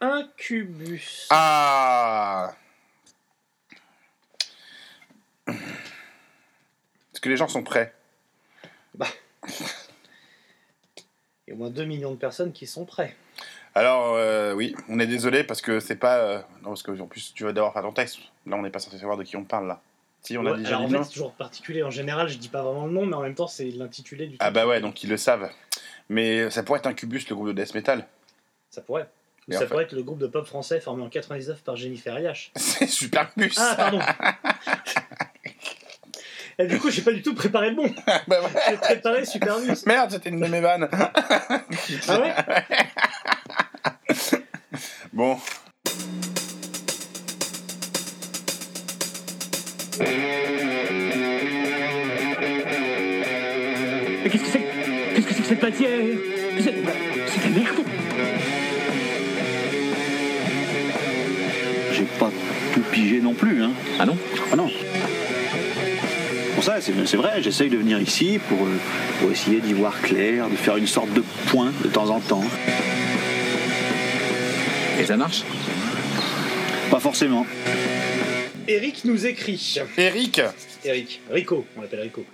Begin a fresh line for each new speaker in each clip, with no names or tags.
Incubus.
Ah Est-ce que les gens sont prêts?
Il y a au moins 2 millions de personnes qui sont prêts.
Alors, euh, oui, on est désolé parce que c'est pas. euh, Non, parce que en plus, tu vas devoir faire ton texte. Là, on n'est pas censé savoir de qui on parle, là. Si, on a
Ouais,
déjà
alors
dit
en fait, c'est toujours particulier. En général, je dis pas vraiment le nom, mais en même temps, c'est l'intitulé du
Ah,
truc.
bah ouais, donc ils le savent. Mais ça pourrait être Incubus, le groupe de death metal.
Ça pourrait. Ça pourrait être le groupe de pop français formé en 99 par Jennifer Yash.
C'est Superbus
Ah, pardon. Et du coup, j'ai pas du tout préparé le bon.
bah ouais.
J'ai préparé Superbus.
Merde, c'était une de mes vannes.
Ah ouais
Bon.
Mais qu'est-ce que c'est? Qu'est-ce que c'est que cette matière? Ah non
Ah non. Pour ça, c'est vrai, j'essaye de venir ici pour, euh, pour essayer d'y voir clair, de faire une sorte de point de temps en temps.
Et ça marche
Pas forcément.
Eric nous écrit.
Eric
Eric, Rico, on l'appelle Rico.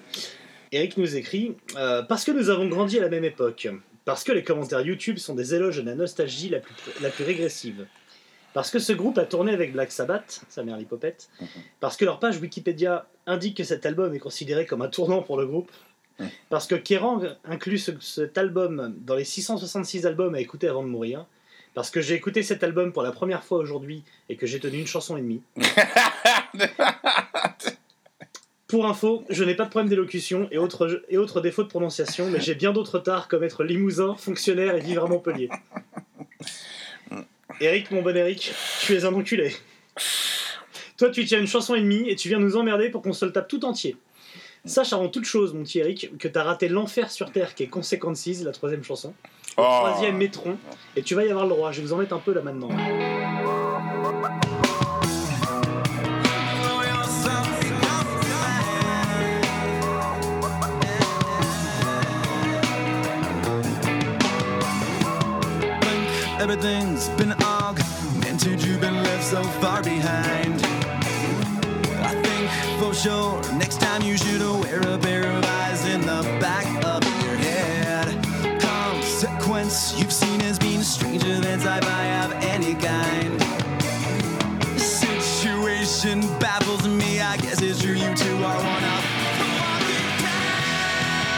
Eric nous écrit euh, Parce que nous avons grandi à la même époque, parce que les commentaires YouTube sont des éloges de la nostalgie la plus, la plus régressive, parce que ce groupe a tourné avec Black Sabbath, sa mère l'hypopète, parce que leur page Wikipédia indique que cet album est considéré comme un tournant pour le groupe,
Mhm.
parce que Kerrang inclut ce- cet album dans les 666 albums à écouter avant de mourir, parce que j'ai écouté cet album pour la première fois aujourd'hui et que j'ai tenu une chanson et demie. Pour info, je n'ai pas de problème d'élocution et autres, et autres défauts de prononciation, mais j'ai bien d'autres tares comme être limousin, fonctionnaire et vivre à Montpellier. Eric, mon bon Eric, tu es un enculé. Toi, tu tiens une chanson et demie et tu viens nous emmerder pour qu'on se le tape tout entier. Sache avant toute chose, mon petit Eric, que t'as raté l'enfer sur Terre qui est Consequences, la troisième chanson. Le
Oh.
troisième Métron. Et tu vas y avoir le droit. Je vais vous en mettre un peu là maintenant.
Everything's next time you should wear a pair of eyes in the back of your head. Consequence you've seen as being stranger than sci-fi of any kind. Situation baffles me, I guess it's true you two are one of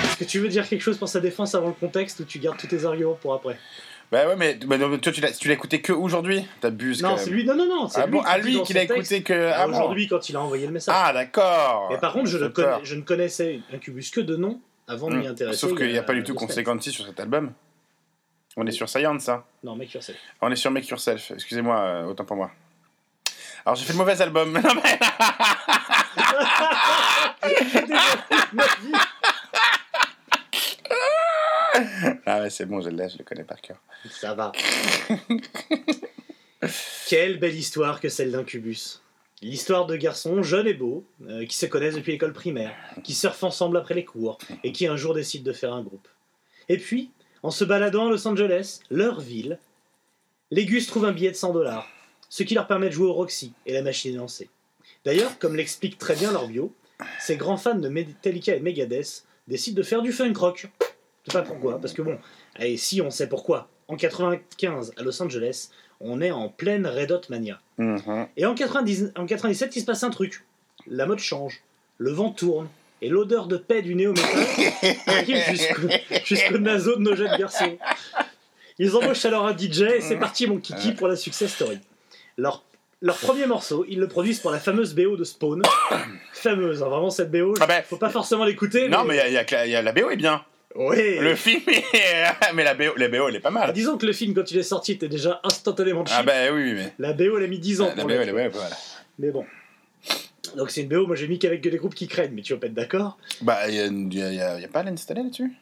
Est-ce que tu veux dire quelque chose pour sa défense avant le contexte ou tu gardes tous tes arguments pour après?
Bah ouais, mais non, toi, tu l'as tu l'as écouté que aujourd'hui? T'abuses quand
Non,
même.
c'est lui. Non, non, non. c'est
Ah
lui
bon, à
dit
lui qu'il a écouté que. Ah bon
Aujourd'hui, quand il a envoyé le message.
Ah d'accord
Mais par contre, je,
Ça
ne connais- je ne connaissais Incubus que de nom avant de m'y
Hum.
intéresser.
Sauf qu'il
il
n'y a pas du tout. Consequences sur cet album. On est sur Science, hein.
Non, tu sais.
On est sur Make Yourself. Excusez-moi, euh, autant pour moi. Alors j'ai fait le mauvais album. Non, mais- ah ouais, c'est bon, je l'ai, je le connais par cœur.
Ça va. Quelle belle histoire que celle d'Incubus. L'histoire de garçons jeunes et beaux, euh, qui se connaissent depuis l'école primaire, qui surfent ensemble après les cours, et qui un jour décident de faire un groupe. Et puis, en se baladant à Los Angeles, leur ville, les Gus trouvent un billet de 100 dollars, ce qui leur permet de jouer au Roxy, et la machine est lancée. D'ailleurs, comme l'explique très bien leur bio, ces grands fans de Metallica et Megadeth décident de faire du funk rock. Sais pas pourquoi, parce que bon, et si on sait pourquoi. En 95, à Los Angeles, on est en pleine Red Hot Mania.
Mhm.
Et en, 90 en 97, il se passe un truc. La mode change, le vent tourne, et l'odeur de paix du néo-métal arrive jusqu'au naso de nos jeunes garçons. Ils embauchent alors un DJ, et c'est parti mon kiki pour la success story. Leur, leur premier morceau, ils le produisent pour la fameuse BO de Spawn. fameuse, hein, vraiment cette BO,
Ah ben,
faut pas forcément l'écouter.
Non, mais y a- y, a il y a la BO est bien.
Oui
Le film est... Mais la BO, la BO elle est pas mal.
Disons que le film, quand il est sorti, était déjà instantanément cheap.
Ah bah oui, mais...
La BO, elle a mis 10 ans.
La
pour
BO elle est.
Mais bon. Donc c'est une BO, moi j'ai mis qu'avec des groupes qui craignent, mais tu vas pas être d'accord.
Bah, il y a, y y y pas l'installé là-dessus?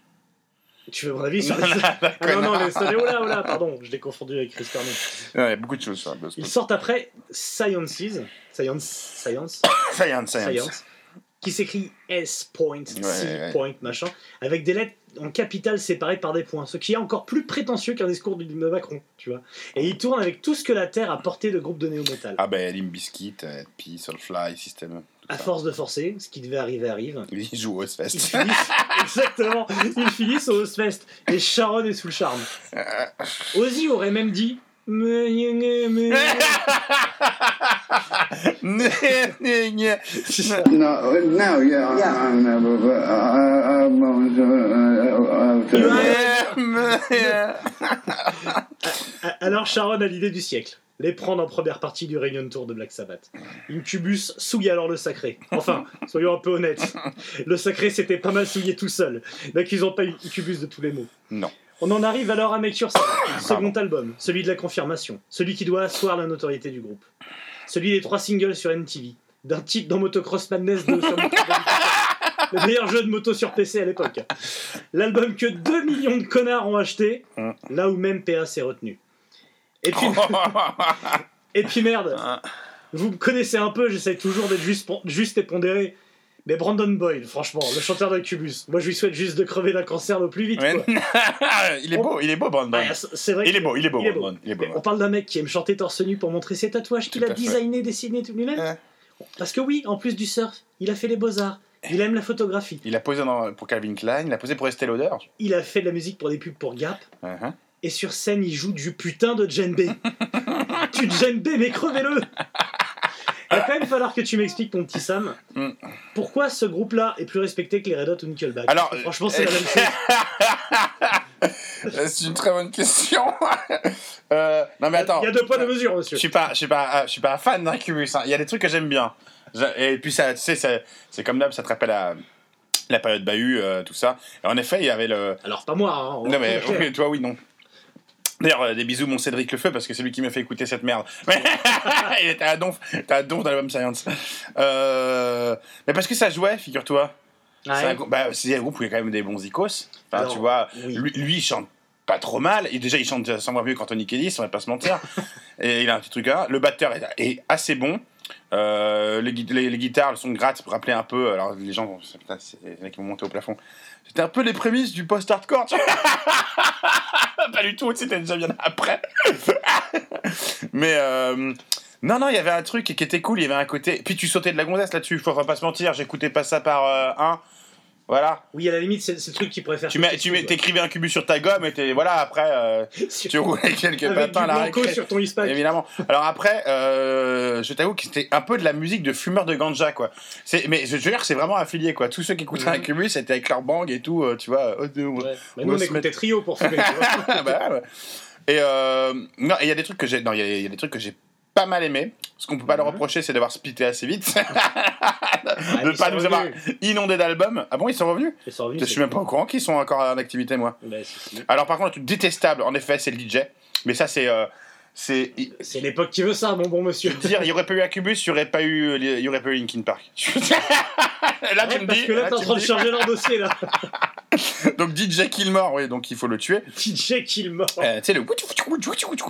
Tu veux mon avis sur
Non,
les...
non,
Ah non, non, les Stone- oh là, oh là, pardon, je l'ai confondu avec Chris Cornell.
Il y a beaucoup de choses sur la BO.
Ils sortent après Sciences, Science, Science,
Science, science.
Science, qui s'écrit S point, C
ouais.
point, machin, avec des lettres en capitale séparées par des points, ce qui est encore plus prétentieux qu'un discours de Macron, tu vois. Et il tourne avec tout ce que la Terre a porté de groupes de néo-metal.
Ah ben Limp Bizkit, euh, P, Soulfly, System.
À
ça.
force de forcer, ce qui devait arriver arrive.
Il joue au
Ils
Fest.
finissent, exactement, ils finissent au Ozfest et Sharon est sous le charme. Ozzy aurait même dit.
No, now, yeah, I'm,
Alors Sharon a l'idée du siècle. Les prendre en première partie du Réunion Tour de Black Sabbath. Incubus souille alors le sacré. Enfin, soyons un peu honnêtes. Le sacré s'était pas mal souillé tout seul. N'accusons pas Incubus de tous les maux.
Non.
On en arrive alors à Make Yourself, second album, celui de la confirmation, celui qui doit asseoir la notoriété du groupe. Celui des trois singles sur MTV, d'un titre dans Motocross Madness 2 sur Motocross le meilleur jeu de moto sur PC à l'époque. L'album que 2 millions de connards ont acheté, là où même PA s'est retenu. Et puis, et puis merde, vous me connaissez un peu, j'essaie toujours d'être juste, juste et pondéré. Mais Brandon Boyle, franchement, le chanteur d'Incubus, moi je lui souhaite juste de crever d'un cancer le plus vite.
Ouais.
quoi.
il est beau, il est beau, Brandon.
Ouais, c'est vrai
Il est beau, il est beau,
il est beau.
Brandon. Il est beau.
On parle d'un mec qui aime chanter torse nu pour montrer ses tatouages qu'il a designé, dessiné tout lui-même.
Ouais.
Parce que oui, en plus du surf, il a fait les beaux-arts, il aime la photographie,
Il a posé dans- pour Calvin Klein, il a posé pour Estée Lauder.
il a fait de la musique pour des pubs pour Gap,
Uh-huh.
et sur scène, il joue du putain de djembé. du djembé, mais crevez-le va quand même falloir que tu m'expliques, mon petit Sam,
Mm.
pourquoi ce groupe-là est plus respecté que les Red Hot ou Nickelback.
Alors,
franchement, c'est la même chose.
Euh, C'est une très bonne question. Euh, non mais attends.
Il y a deux poids, deux mesures,
Je
monsieur.
suis pas, je suis pas, je suis pas fan d'Incubus. hein. Il y a des trucs que j'aime bien. Je- Et puis ça, tu sais, c'est- c'est comme d'hab, ça te rappelle la, la période Bahut, euh, tout ça. Et en effet, il y avait le.
Alors, pas moi, hein.
Non mais oui, toi oui non. D'ailleurs, euh, des bisous mon Cédric Lefeu parce que c'est lui qui m'a fait écouter cette merde. Mais il était à donf, t'es à donf dans l'album Science. Euh, Mais parce que ça jouait, figure-toi. C'est
Ouais.
un, grou- bah, c'est un groupe où il y a quand même des bons icos. Enfin, tu vois,
oui.
lui, lui, il chante pas trop mal. Et déjà, il chante sans voix mieux qu'Anthony Kiedis, on va pas se mentir. et il a un petit truc là. Le batteur est, est assez bon. Euh, les, les, guitares, le son de gratte, rappeler un peu. Alors, les gens, putain, c'est les qui vont monter au plafond. C'était un peu les prémices du post-hardcore. pas du tout, c'était déjà bien après. Mais. euh, non, non, il y avait un truc qui était cool, il y avait un côté. Puis tu sautais de la gonzesse là-dessus, faut pas se mentir, j'écoutais pas ça par euh, un. Voilà.
Oui, à la limite, c'est c'est le truc qui pourrait faire.
Tu mets, tu mets, t'écrivais un cubus sur ta gomme et t'es, voilà, après, euh, tu roulais quelques
Avec
patins à la récré.
sur ton.
Évidemment. Alors après, euh, je t'avoue que c'était un peu de la musique de fumeur de ganja, quoi. C'est, mais je veux dire c'est vraiment affilié, quoi. Tous ceux qui écoutaient un cubus, c'était avec leur bang et tout, euh, tu vois. oh,
Ouais. Mais
on
nous, on
se
écoutait trio pour fumer.
Ah bah, ouais. Et euh, il y a des trucs que j'ai, non, il y y, a des trucs que j'ai pas mal aimé. Ce qu'on peut pas leur
Mhm.
reprocher, c'est d'avoir splitté assez vite,
Ah,
de pas nous avoir inondé d'albums. Ah bon, ils sont revenus
Ils sont revenus,
Je suis même pas au courant qu'ils sont encore en activité, moi.
Bah.
Alors par contre, truc détestable, en effet, c'est le DJ. Mais ça, c'est, euh, c'est,
C'est l'époque qui veut ça, mon bon monsieur.
dire, il y aurait pas eu Acubus, il y aurait pas eu, il y aurait pas eu Linkin Park. là, tu me
parce
dis,
que là,
là,
t'es en train de
dis.
charger leur dossier, là.
donc DJ Killmore, oui, donc il faut le tuer.
DJ Killmore.
Euh, tu sais le,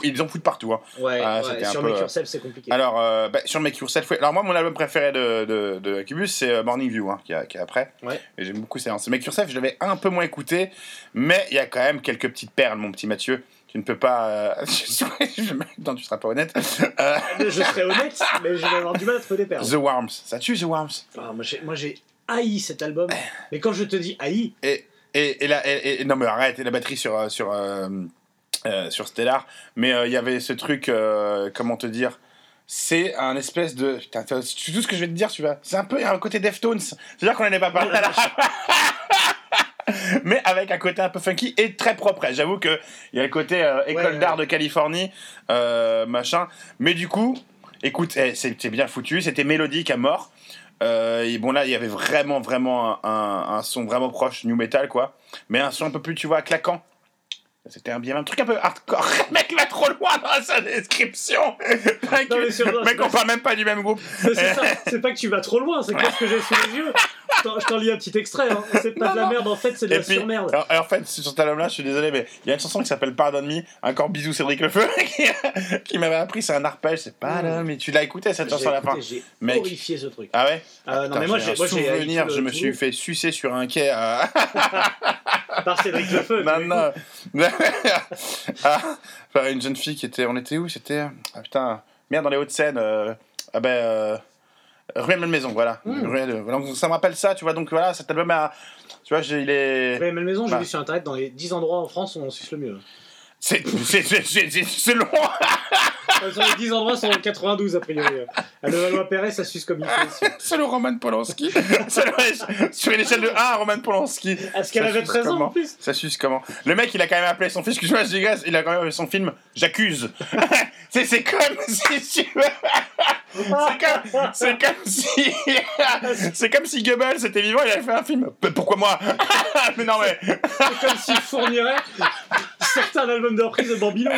ils en foutent partout. Hein.
Ouais,
ah,
ouais,
c'était un
sur
peu,
Make
euh,
Yourself, c'est compliqué.
Alors, euh, bah, sur Make Yourself, ouais. alors moi, mon album préféré de, de, c'est euh, Morning View, hein, qui, est, après.
Ouais.
Et j'aime beaucoup Séance. Make Yourself, je l'avais un peu moins écouté, mais il y a quand même quelques petites perles, mon petit Mathieu. Tu ne peux pas. euh, je- non, tu seras pas honnête. Euh,
Je serais honnête, mais je vais avoir du mal à trouver des perles.
The Worms, ça tue The Worms.
Ah, moi, j'ai- haï cet album. Mais quand je te dis haï,
Et, et, et, la, et, et- non, mais arrête, et la batterie sur, euh, sur, euh, sur Stellar. Mais il y avait ce truc, comment te dire c'est un espèce de. Putain, tout ce que je vais te dire, tu vois. C'est un peu un côté Deftones. C'est-à-dire qu'on n'en est pas parlé à la Mais avec un côté un peu funky et très propre. J'avoue qu'il y a le côté euh, école
ouais.
d'art de Californie, euh, machin. Mais du coup, écoute, eh, c'est c'est bien foutu. C'était mélodique à mort. Euh, et bon, là, il y avait vraiment, vraiment un, un- un son vraiment proche new metal, quoi. Mais un son un peu plus, tu vois, claquant. C'était un bien un truc un peu hardcore. Le mec va trop loin dans sa description. Mec,
Non, mais non,
mec, on parle même pas du même groupe.
Mais C'est pas que tu vas trop loin, c'est qu'est-ce que j'ai sous les yeux. Je t'en- lis un petit extrait, hein. c'est pas de la merde en fait, c'est de
Et
la
puis,
surmerde.
alors, en fait, sur cet album-là, je suis désolé, mais il y a une chanson qui s'appelle Pardon Me, encore bisous Cédric Lefeu, qui, qui m'avait appris, c'est un arpège, c'est Pardon Me. Tu l'as écouté cette chanson à la fin
J'ai horrifié ce truc.
Ah ouais?
Euh, non, mais moi,
j'ai souvenir, je me suis fait sucer sur un quai à.
Par Cédric Lefeu.
non. ah, une jeune fille qui était. On était où? C'était. Ah putain, merde, dans les Hauts-de-Seine. euh, Ah ben. Euh... Ruelle Malmaison, voilà.
Hmm.
Ruelle- donc ça me rappelle ça, tu vois. Donc voilà, cet album, a- tu vois, j'ai- il est.
Ouais, mais le maison, j'ai
Bah.
vu sur internet dans les 10 endroits en France où on suce le mieux.
C'est long.
Sur les 10 endroits, sont en 92 a priori. À Levallois-Perret, ça suce comme il.
C'est le Roman Polanski. Sur une échelle de 1 à Roman Polanski.
Est-ce qu'elle avait
suce
13 ans en plus?
Ça suce comment? Le mec, il a quand même appelé son film, excuse-moi, je dégaze, il a quand même appelé son film J'accuse. c'est comme si tu. C'est comme, comme si. c'est comme si Goebbels était vivant, il avait fait un film. Pourquoi moi? Mais non, mais.
C'est comme s'il fournirait certains albums de reprise de Bambino.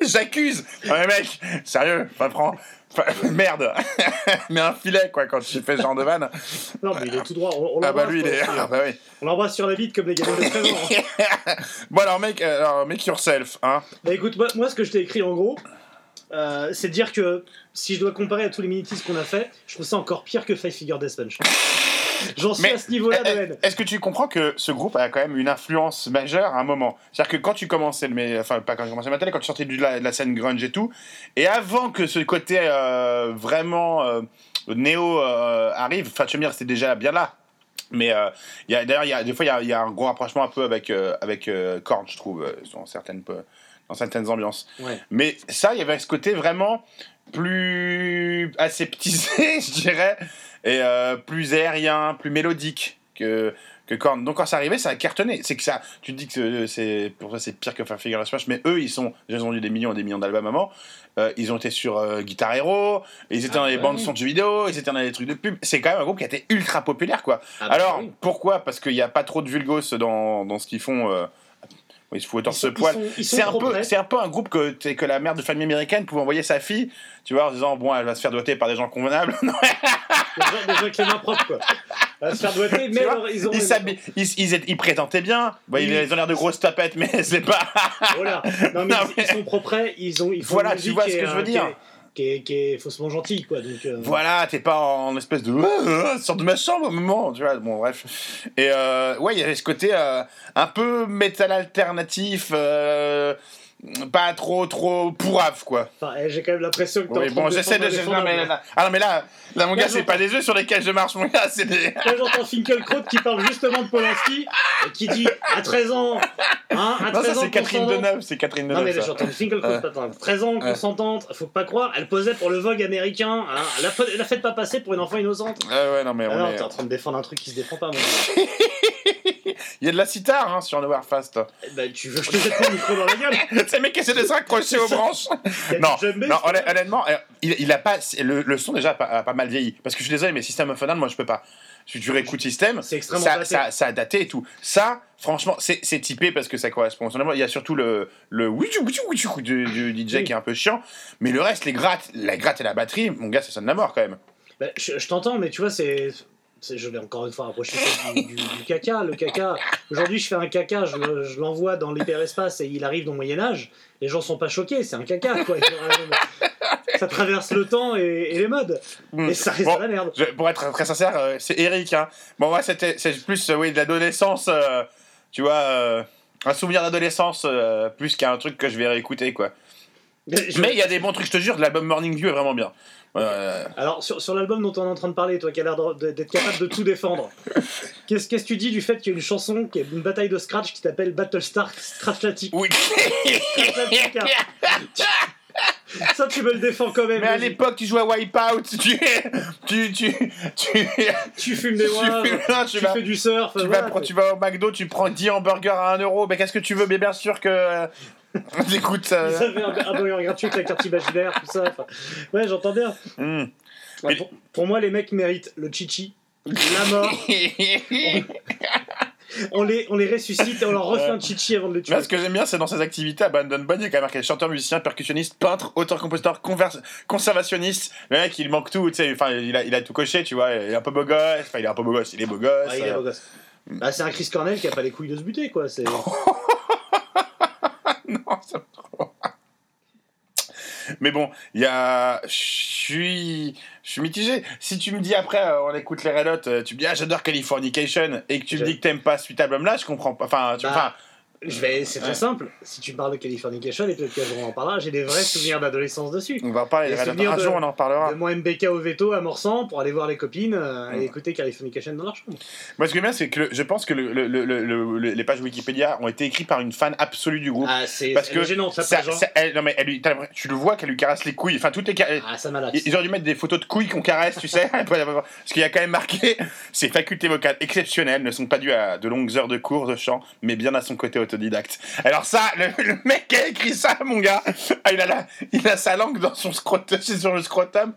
J'accuse mais mec, sérieux, pas prends. enfin, Merde Mais un filet, quoi, quand tu fais ce genre de vanne.
Non, mais il est tout droit. On, on
Ah bah
l'embrasse,
lui, il est.
aussi,
Ah
hein.
bah oui.
On l'embrasse sur la bite comme les gamins de 13 ans. hein.
Bon, alors, mec, euh, alors, make yourself, hein.
Bah écoute, moi, moi, ce que je t'ai écrit en gros, euh, c'est de dire que si je dois comparer à tous les minitis qu'on a fait, je trouve ça encore pire que Five Figure Death Punch. J'en suis
Mais,
à ce niveau-là de
eh, eh,
haine.
Est-ce que tu comprends que ce groupe a quand même une influence majeure à un moment? C'est-à-dire que quand tu commençais, mé- enfin pas quand tu commençais métal, quand tu sortais de la, de la scène grunge et tout, et avant que ce côté euh, vraiment euh, néo euh, arrive, enfin tu veux dire c'était déjà bien là. Mais euh, d'ailleurs, des fois, il y a, il y a un gros rapprochement un peu avec, euh, avec euh, Korn, je trouve, dans, certaines, dans certaines ambiances.
Ouais.
Mais ça, il y avait ce côté vraiment plus aseptisé, je dirais, et euh, plus aérien, plus mélodique que, que Korn. Donc quand ça arrivait, ça a cartonné. C'est que ça, tu te dis que euh, c'est pour toi c'est pire que Five Finger Smash, mais eux, ils sont, ils ont eu des millions et des millions d'albums avant. Euh, ils ont été sur euh, Guitar Hero, ils étaient
Ah,
dans les
ouais.
bandes son de jeux vidéo, ils étaient dans les trucs de pub. C'est quand même un groupe qui a été ultra populaire, quoi.
Ah bah
Alors,
oui.
pourquoi? Parce qu'il n'y a pas trop de vulgos dans, dans ce qu'ils font. euh, ils se foutent
sont- ils
poil. C'est un, peu, un peu un groupe que, la mère de famille américaine pouvait envoyer sa fille, tu vois, en disant Bon, elle va se faire doter par des gens convenables.
Des gens, des gens avec les mains propres, quoi. Se faire mais alors, ils ont.
ils, ils, ils, ils présentaient bien. Ils,
Oui.
ils ont l'air de grosses tapettes, mais c'est pas.
Voilà. Non, mais
Non,
ils,
mais-
ils sont propres, ils ont. Ils font
Voilà, tu vois
qui
ce que je veux dire.
Qui est, qui est, faussement. Donc, euh,
Voilà, t'es pas en espèce de sors de ma chambre au moment, tu vois. Bon, bref. Et euh, ouais, il y avait ce côté euh, un peu métal alternatif, pas trop trop pourrave, quoi.
Enfin, eh, j'ai quand même l'impression que t'es
Oui,
en train
bon, j'essaie de. non, mais là, ah non, mais là, là mon
Là,
gars, c'est pas des œufs sur lesquels je marche, mon gars, c'est des.
Là, j'entends Finkelkraut qui parle justement de Polanski et qui dit à 13 ans, hein, à
Non,
13
ça
ans,
c'est Catherine Deneuve, c'est Catherine
Non, mais
Deneuve. ça.
j'entends Finkelkraut, attends, 13 ans, consentante, faut pas croire, elle posait pour le Vogue américain, hein, la, la faites pas passer pour une enfant innocente.
Ouais, ouais, non, mais
Ah
on
non,
est-
t'es en train de défendre un truc qui se défend pas, mon gars.
Il y a de la sitar hein, sur Nowherefast.
Eh ben, tu veux que je te jette mon micro dans la gueule
c'est le mec qui essaie de se raccrocher aux branches. Non, non honnêtement, il, il a pas, le, le son déjà a pas, a pas mal vieilli. Parce que je suis désolé, mais System of Down, moi je peux pas. Si tu réécoutes System,
C'est extrêmement
ça,
daté.
ça, ça a daté et tout. Ça, franchement, c'est typé parce que ça correspond. Il y a surtout le, le du, du DJ
Oui.
qui est un peu chiant. Mais le reste, les grattes, la gratte et la batterie, mon gars, ça sonne la mort quand même.
Bah, je je t'entends, mais tu vois, c'est. Je vais encore une fois rapprocher du, du- du caca. Le caca, aujourd'hui, je fais un caca, je, le- je l'envoie dans l'hyperespace et il arrive dans le Moyen-Âge. Les gens sont pas choqués, c'est un caca, quoi. ça traverse le temps et, et les modes.
Mm.
Et ça reste
Bon,
la merde.
Je- pour être très sincère, euh, c'est Eric. Hein. Bon, moi, c'était c'est plus euh, oui, de l'adolescence, euh, tu vois, un souvenir d'adolescence plus qu'un truc que je vais réécouter, quoi.
Je-
Mais il y a des bons trucs, je te jure, l'album Morning View est vraiment bien. Euh,
Alors, sur, sur l'album dont on est en train de parler, toi qui as l'air d'être capable de tout défendre, qu'est-ce qu'est-ce que tu dis du fait qu'il y a une chanson, qui est une bataille de Scratch qui s'appelle Battlestar Scratchatic
oui.
Ça, tu me le défends quand même.
Mais à l'époque, tu jouais à Wipeout, tu, tu, tu, tu,
fumes des
non, tu
fais du surf.
tu vas, tu vas au McDo, tu prends 10 hamburgers à 1€, euro. mais qu'est-ce que tu veux? Mais bien sûr que. euh, Écoute, ça.
Vous avez un, burger gratuit avec la carte imaginaire, tout ça. ouais, j'entends bien.
Hmm.
Pour, pour moi, les mecs méritent le chichi, la mort. On les, on les ressuscite et on leur refait un chichi avant de le tuer.
Là, ce que j'aime bien, c'est dans ses activités à Brandon Bunny, il y a quand même marqué chanteur, musicien, percussionniste, peintre, auteur, compositeur, conservationniste. Le mec, il manque tout, tu sais, enfin, il a, il a tout coché, tu vois. Il est un peu beau gosse, enfin, il est un peu beau gosse, il est beau gosse.
Il est
euh,
beau gosse. Bah, c'est un Chris Cornell qui a pas les couilles de se buter, quoi. C'est...
non, ça me trop. Mais bon, il y a. Je suis. Je suis mitigé. Si tu me dis après, euh, on écoute les Red Hot, euh, tu me dis, ah, j'adore Californication, et que tu me dis que t'aimes pas cet album-là, je comprends pas. Enfin, tu
Bah,
enfin,
Je vais... C'est très
Ouais.
simple. Si tu parles de Californication, et peut-être qu'un jour on en parlera, j'ai des vrais souvenirs d'adolescence dessus.
on va en parler des Un jour, on en parlera.
De mon MBK au veto à Morsan pour aller voir les copines euh, et
Mm.
écouter Californication dans leur chambre.
Moi, ce que j'aime bien, c'est que le- je pense que le- le- le- le- le- les pages Wikipédia ont été écrites par une fan absolue du groupe.
Ah, c'est
Parce que
sa
Ça-
hein.
ça- elle- non, mais elle tu le vois qu'elle lui caresse les couilles. Enfin, toutes les.
Ah, ça.
Ils auraient dû mettre des photos de couilles qu'on caresse, tu sais. Parce qu'il y a quand même marqué ses facultés vocales exceptionnelles ne sont pas dues à de longues heures de cours de chant, mais bien à son côté autodidacte. Alors, ça, le, le mec qui a écrit ça, mon gars, ah, il a, la- il a sa langue dans son scrotum, c'est sur le scrotum.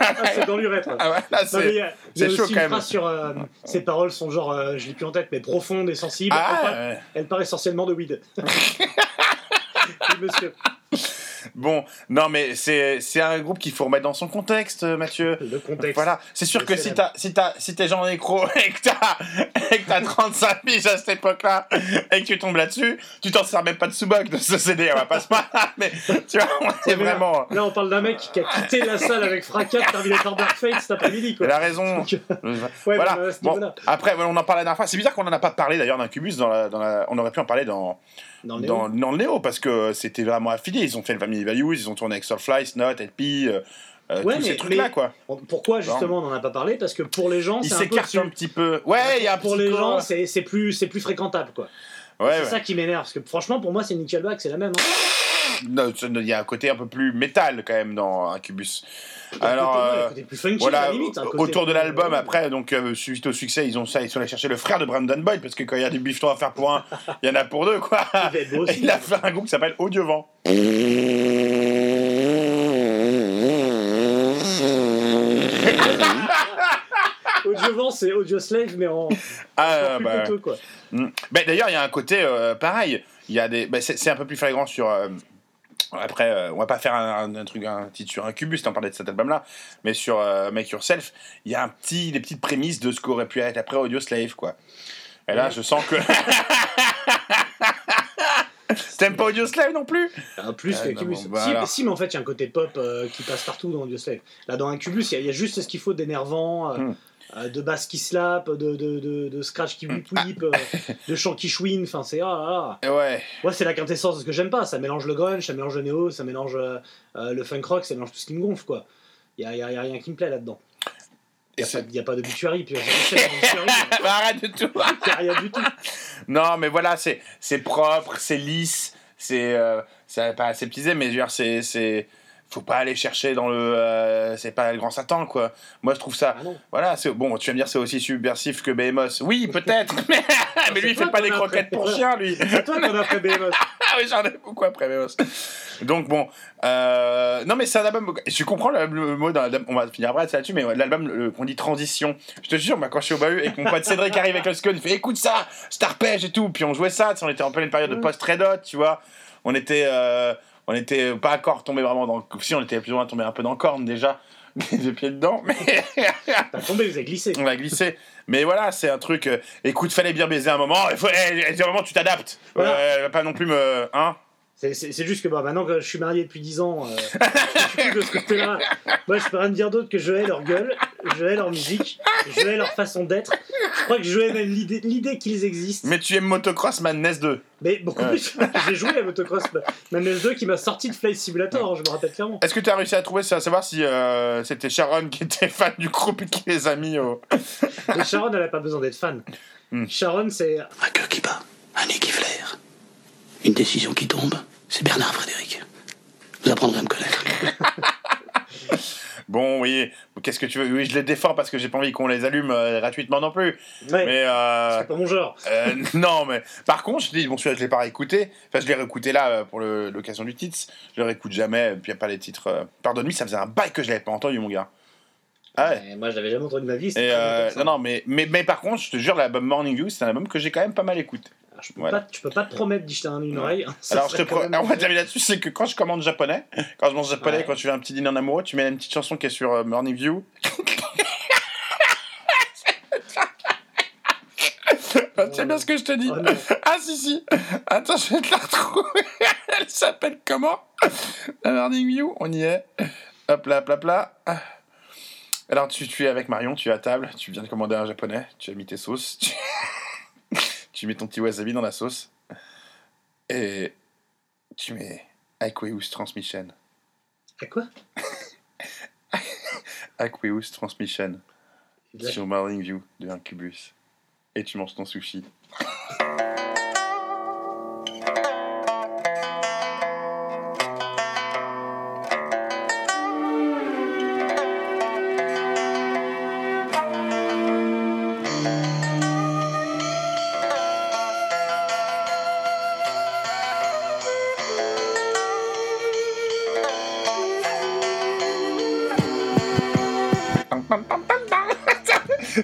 Ah, c'est dans l'urètre.
Ah ouais, là, c'est. chaud, quand même.
phrase sur euh, ces paroles sont genre, euh, je l'ai plus en tête, mais profondes et sensibles.
Ah,
Enfin,
ouais.
Elle part essentiellement de weed. Oui, monsieur.
Bon, non, mais c'est c'est un groupe qu'il faut remettre dans son contexte, Mathieu.
Le contexte.
Voilà, c'est sûr que si t'as si t'as si t'es Jean Nécro et que t'as et que t'as 35 piges à cette époque-là et que tu tombes là-dessus, tu t'en sers même pas de sous-boc de ce CD, on va pas se plaindre, mais tu vois, on est vraiment.
Là, on parle d'un mec qui a quitté la salle avec fracas de Terminator Dark Fate cet après-midi, quoi.
Elle a raison.
Donc,
Euh,
Ouais,
voilà. Bon, après, on en parlait la dernière fois. C'est bizarre qu'on en a pas parlé d'ailleurs d'un Cubus dans la, dans la. On aurait pu en parler dans,
Dans le
dans, le Néo parce que c'était vraiment affilié. Ils ont fait le Family Values, ils ont tourné avec Soulfly, Snot, LP, euh, euh,
Ouais,
tous
mais-
ces trucs-là quoi.
Pourquoi justement on n'en a pas parlé? Parce que pour les gens,
Ils
c'est un
un petit peu. Ouais, il y a un
Pour
petit
les
peu-
gens, c'est c'est plus, c'est plus fréquentable, quoi.
Ouais,
c'est
ouais.
ça qui m'énerve, parce que franchement, pour moi, c'est Nickelback, c'est la même. hein.
Il y a un côté un peu plus métal quand même dans Incubus. Alors, euh,
funky,
voilà,
limite, côté
autour de l'album, après, donc euh, suite au succès, ils ont ça, ils sont allés chercher le frère de Brandon Boyd parce que quand il y a des bifetons à faire pour un, il y en a pour deux quoi.
Il aussi.
a fait un groupe qui s'appelle Audiovent.
Audiovent, c'est Audio Slave, mais en
Ah, bah,
coûteux, quoi.
Mm. Ben, D'ailleurs, il y a un côté euh, pareil. Il y a des, c'est c'est un peu plus flagrant sur. Après, euh, on va pas faire un, un- un truc, un titre sur Incubus, t'en parlais de cet album-là, mais sur euh, Make Yourself, il y a un petit, des petites prémices de ce qu'aurait pu être après Audio Slave, quoi. Et là, je sens que. T'aimes pas Audio Slave non plus?
Ah, plus
Ah,
que
non,
Incubus.
bon, bah
si,
alors.
si, mais en fait, il y a un côté pop euh, qui passe partout dans Audio Slave. Là, dans Incubus, il y, a- il y a juste ce qu'il faut d'énervant, euh,
Hmm.
Euh, de basse qui slap, de, de, de, de scratch qui whip whip,
Ah.
euh, de chant qui chouine. Enfin, c'est. Ah, là, là.
Ouais.
Moi, c'est la quintessence de ce que j'aime pas. Ça mélange le grunge, ça mélange le néo, ça mélange euh, le funk rock, ça mélange tout ce qui me gonfle, quoi. Il y a, y a- y a rien qui me plaît là-dedans. Il n'y a, pas- a pas puis j'ai jamais fait d'obituary,
Bah, arrête de tout
a rien du tout.
Non, mais voilà, c'est propre, c'est lisse, c'est euh, c'est pas aseptisé, mais c'est faut pas aller chercher dans le euh, c'est pas le grand Satan quoi. Moi je trouve ça
Ah
voilà, c'est bon, tu vas me dire c'est aussi subversif que Behemoth. Oui, peut-être, mais, mais lui il fait pas des croquettes pour chien lui.
C'est toi qu'on a fait Behemoth.
Ah oui, j'en ai beaucoup après Behemoth. Donc bon, euh, non mais c'est un album. Je comprends le, le mot l'album. On va finir après là-dessus, mais l'album qu'on dit transition. Je te jure, moi quand je suis au bahut et que mon pote Cédric arrive avec le Skull, il fait écoute ça, Starpage et tout. Puis on jouait ça, on était en pleine période de post Red Hot, tu vois. On était, euh, on était pas encore tombé vraiment dans. Si on était plus ou moins tombé un peu dans Korn déjà, les pieds dedans, mais
T'as tombé, vous avez glissé.
on va glisser. Mais voilà, c'est un truc. euh, écoute, fallait bien baiser un moment. Il faut, eh, eh, un moment, tu t'adaptes.
Voilà.
Euh, va pas non plus me, hein.
C'est- juste que bah, maintenant que je suis marié depuis 10 ans, euh, je suis plus de ce côté-là. Moi, je peux rien dire d'autre que je hais leur gueule, je hais leur musique, je hais leur façon d'être. Je crois que je hais même l'idée l'idée qu'ils existent.
Mais tu aimes Motocross Madness 2.
Mais beaucoup
Ouais.
plus. J'ai joué à Motocross Madness 2 qui m'a sorti de Flight Simulator, hein, je me rappelle clairement.
Est-ce que tu as réussi à trouver, à savoir si euh, c'était Sharon qui était fan du groupe et qui les a mis au.
Et Sharon, elle a pas besoin d'être fan.
Hmm.
Sharon, c'est.
Un cœur qui bat, un nez qui flaire. Une décision qui tombe, c'est Bernard Frédéric. Vous apprendrez à me connaître.
Bon, oui, qu'est-ce que tu veux? Oui, je les défends parce que j'ai pas envie qu'on les allume euh, gratuitement non plus.
Ouais,
Mais. Euh...
c'est pas mon genre.
Euh, non, mais par contre, je dis, bon, celui-là, je l'ai pas réécouté. Enfin, je l'ai réécouté là pour le- l'occasion du titre. Je le réécoute jamais, puis il n'y a pas les titres. Pardonne-moi, ça faisait un bail que je l'avais pas entendu, mon gars. Ah ouais.
Et moi, je l'avais jamais entendu de ma vie. c'est
Et euh, non, non, mais, mais, mais par contre, je te jure, l'album Morning View, c'est un album que j'ai quand même pas mal écouté.
Je peux
voilà.
pas, tu peux pas te promettre d'y jeter un- une oreille. hein.
Alors, je te
serait quand
pro...
même-
Alors, on va terminer là-dessus, c'est que quand je commande japonais, quand je mange japonais,
Ouais.
quand tu fais un petit dîner en amoureux, tu mets une petite chanson qui est sur euh, Morning View. Tu sais bien ce que je te dis
Oh.
Ah si si Attends, je vais te la retrouver. Elle s'appelle comment? La Morning View, on y est. Hop là, hop là, hop là. Alors tu, tu es avec Marion, tu es à table, tu viens de commander un japonais, tu as mis tes sauces, tu, tu mets ton petit wasabi dans la sauce, et tu mets Aqueous Transmission.
À quoi
Aqueous Transmission sur Morning View de Incubus. Et tu manges ton sushi.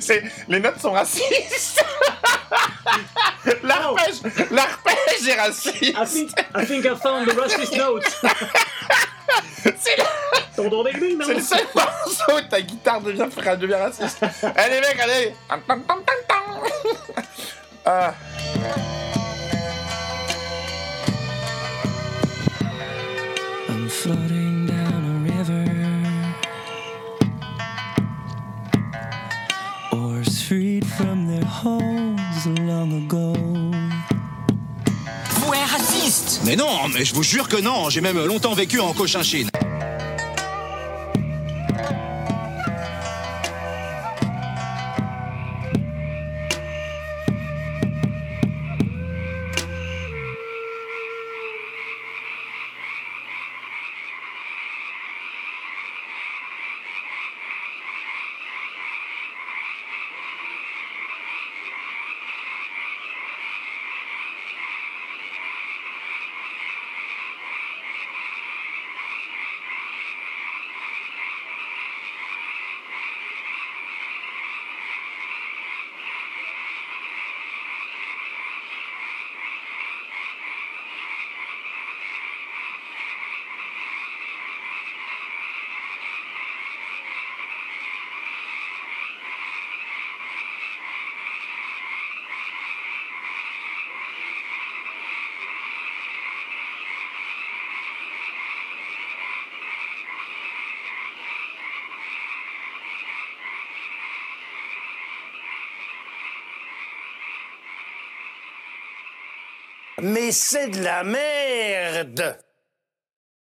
C'est les notes sont racistes. L'arpège, l'arpège est raciste.
I think, I think I found the racist note.
C'est le, c'est seul morceau où ta guitare devient, raciste. Allez mec, allez.
Oars freed from their holds long ago.
Vous êtes raciste Mais non, mais je vous jure que non, j'ai même longtemps vécu en Cochinchine.
Mais c'est de la merde